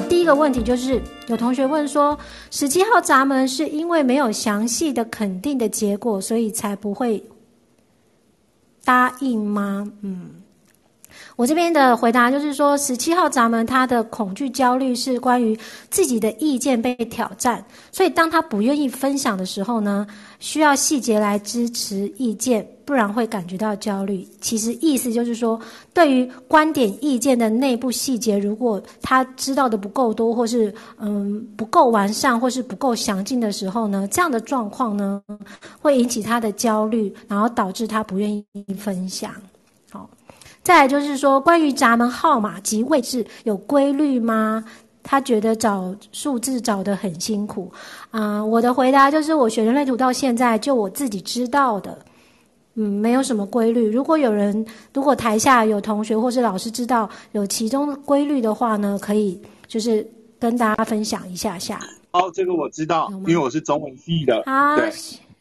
第一个问题就是，有同学问说，十七号闸门是因为没有详细的肯定的结果，所以才不会答应吗？嗯。我这边的回答就是说，十七号闸门他的恐惧焦虑是关于自己的意见被挑战，所以当他不愿意分享的时候呢，需要细节来支持意见，不然会感觉到焦虑。其实意思就是说，对于观点意见的内部细节，如果他知道的不够多，或是嗯不够完善，或是不够详尽的时候呢，这样的状况呢，会引起他的焦虑，然后导致他不愿意分享。再来就是说，关于闸门号码及位置有规律吗？他觉得找数字找得很辛苦。啊、呃，我的回答就是，我学人类图到现在，就我自己知道的，嗯，没有什么规律。如果有人，如果台下有同学或是老师知道有其中的规律的话呢，可以就是跟大家分享一下下。哦，这个我知道，因为我是中文系的。啊。对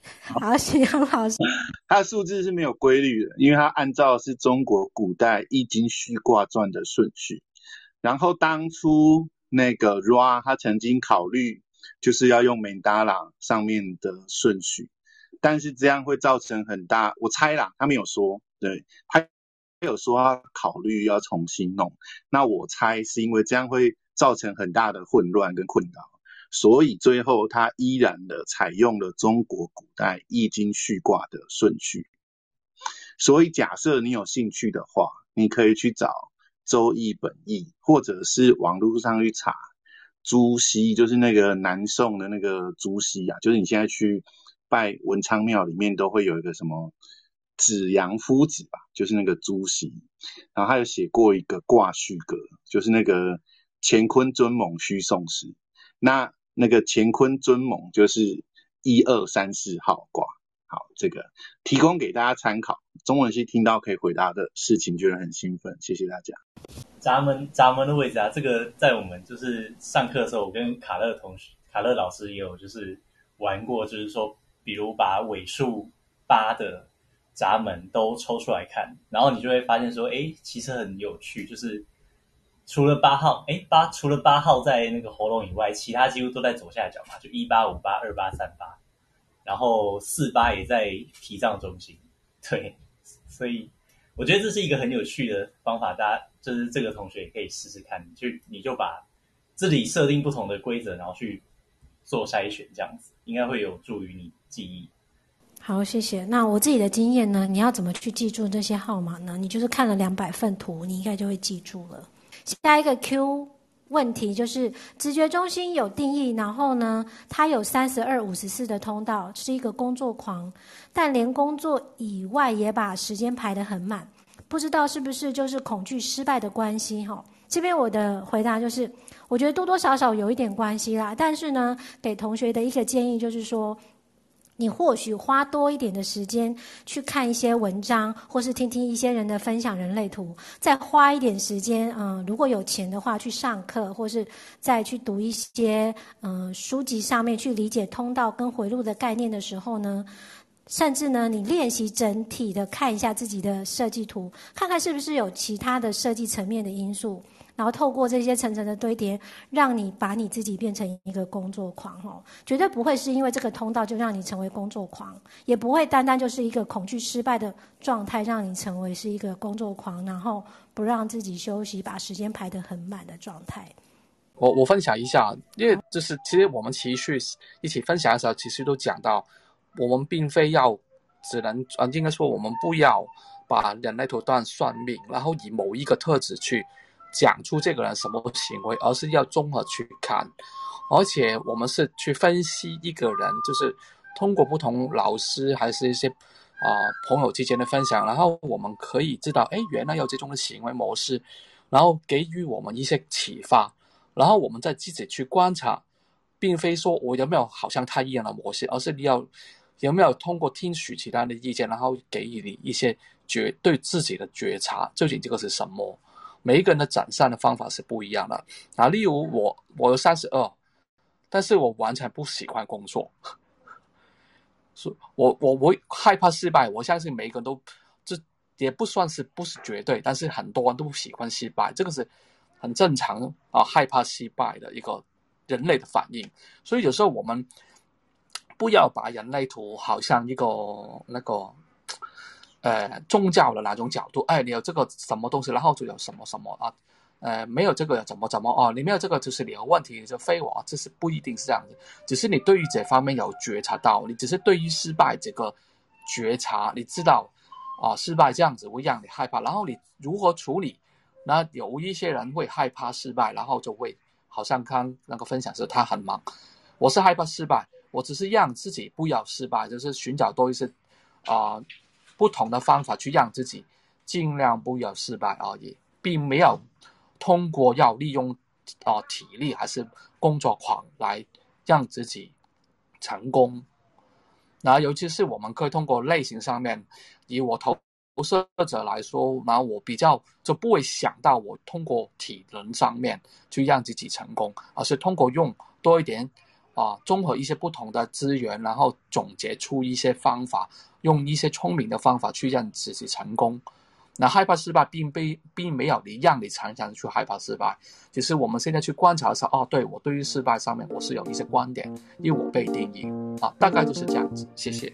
好，许阳老师，它的数字是没有规律的，因为它按照是中国古代易经序卦传的顺序。然后当初那个 Ra 他曾经考虑就是要用曼达拉上面的顺序，但是这样会造成很大，我猜啦，他没有说，对，他没有说他考虑要重新弄。那我猜是因为这样会造成很大的混乱跟困扰。所以最后，他依然的采用了中国古代易经序卦的顺序。所以，假设你有兴趣的话，你可以去找《周易》本义，或者是网络上去查朱熹，就是那个南宋的那个朱熹啊，就是你现在去拜文昌庙里面都会有一个什么子阳夫子吧，就是那个朱熹。然后他有写过一个卦序格，就是那个乾坤尊猛须宋时。那那个乾坤尊猛就是一二三四号卦，好，这个提供给大家参考。中文系听到可以回答的事情，觉得很兴奋，谢谢大家。闸门闸门的位置啊，这个在我们就是上课的时候，我跟卡乐同学、卡乐老师也有就是玩过，就是说，比如把尾数八的闸门都抽出来看，然后你就会发现说，哎，其实很有趣，就是。除了八号，哎，八除了八号在那个喉咙以外，其他几乎都在左下角嘛，就一八五八二八三八，然后四八也在脾脏中心，对，所以我觉得这是一个很有趣的方法，大家就是这个同学也可以试试看，就你就把自己设定不同的规则，然后去做筛选，这样子应该会有助于你记忆。好，谢谢。那我自己的经验呢？你要怎么去记住这些号码呢？你就是看了两百份图，你应该就会记住了。下一个 Q 问题就是直觉中心有定义，然后呢，他有三十二、五十四的通道，是一个工作狂，但连工作以外也把时间排得很满，不知道是不是就是恐惧失败的关系？哈，这边我的回答就是，我觉得多多少少有一点关系啦，但是呢，给同学的一个建议就是说。你或许花多一点的时间去看一些文章，或是听听一些人的分享人类图，再花一点时间，嗯，如果有钱的话，去上课，或是再去读一些嗯书籍上面去理解通道跟回路的概念的时候呢，甚至呢，你练习整体的看一下自己的设计图，看看是不是有其他的设计层面的因素。然后透过这些层层的堆叠，让你把你自己变成一个工作狂哦，绝对不会是因为这个通道就让你成为工作狂，也不会单单就是一个恐惧失败的状态让你成为是一个工作狂，然后不让自己休息，把时间排得很满的状态。我我分享一下，因为就是其实我们其实一起分享的时候，其实都讲到，我们并非要只能啊，应该说我们不要把人类图段算命，然后以某一个特质去。讲出这个人什么行为，而是要综合去看，而且我们是去分析一个人，就是通过不同老师还是一些啊、朋友之间的分享，然后我们可以知道，哎，原来有这种的行为模式，然后给予我们一些启发，然后我们再自己去观察，并非说我有没有好像他一样的模式，而是你要有没有通过听取其他的意见，然后给予你一些觉对自己的觉察，究竟这个是什么？每一个人的展现的方法是不一样的啊。例如我，我有三十二，但是我完全不喜欢工作，所我我我害怕失败。我相信每一个人都这也不算是不是绝对，但是很多人都不喜欢失败，这个是很正常啊，害怕失败的一个人类的反应。所以有时候我们不要把人类图好像一个那个呃宗教的那种角度，哎，你有这个什么东西，然后就有什么什么啊。呃，没有这个怎么怎么哦？你没有这个就是你有问题，你就非我，这是不一定是这样子。只是你对于这方面有觉察到，你只是对于失败这个觉察，你知道啊，失败这样子会让你害怕，然后你如何处理？那有一些人会害怕失败，然后就会好像刚那个分享时他很忙，我是害怕失败，我只是让自己不要失败，就是寻找多一些啊、不同的方法去让自己尽量不要失败而已，并没有。通过要利用啊、体力还是工作狂来让自己成功，那尤其是我们可以通过类型上面，以我投射者来说，那我比较就不会想到我通过体能上面去让自己成功，而是通过用多一点啊、综合一些不同的资源，然后总结出一些方法，用一些聪明的方法去让自己成功。那害怕失败，并非并没有你让你常常去害怕失败，只是我们现在去观察一下，哦，对，我对于失败上面我是有一些观点，因为我被定义啊，大概就是这样子，谢谢。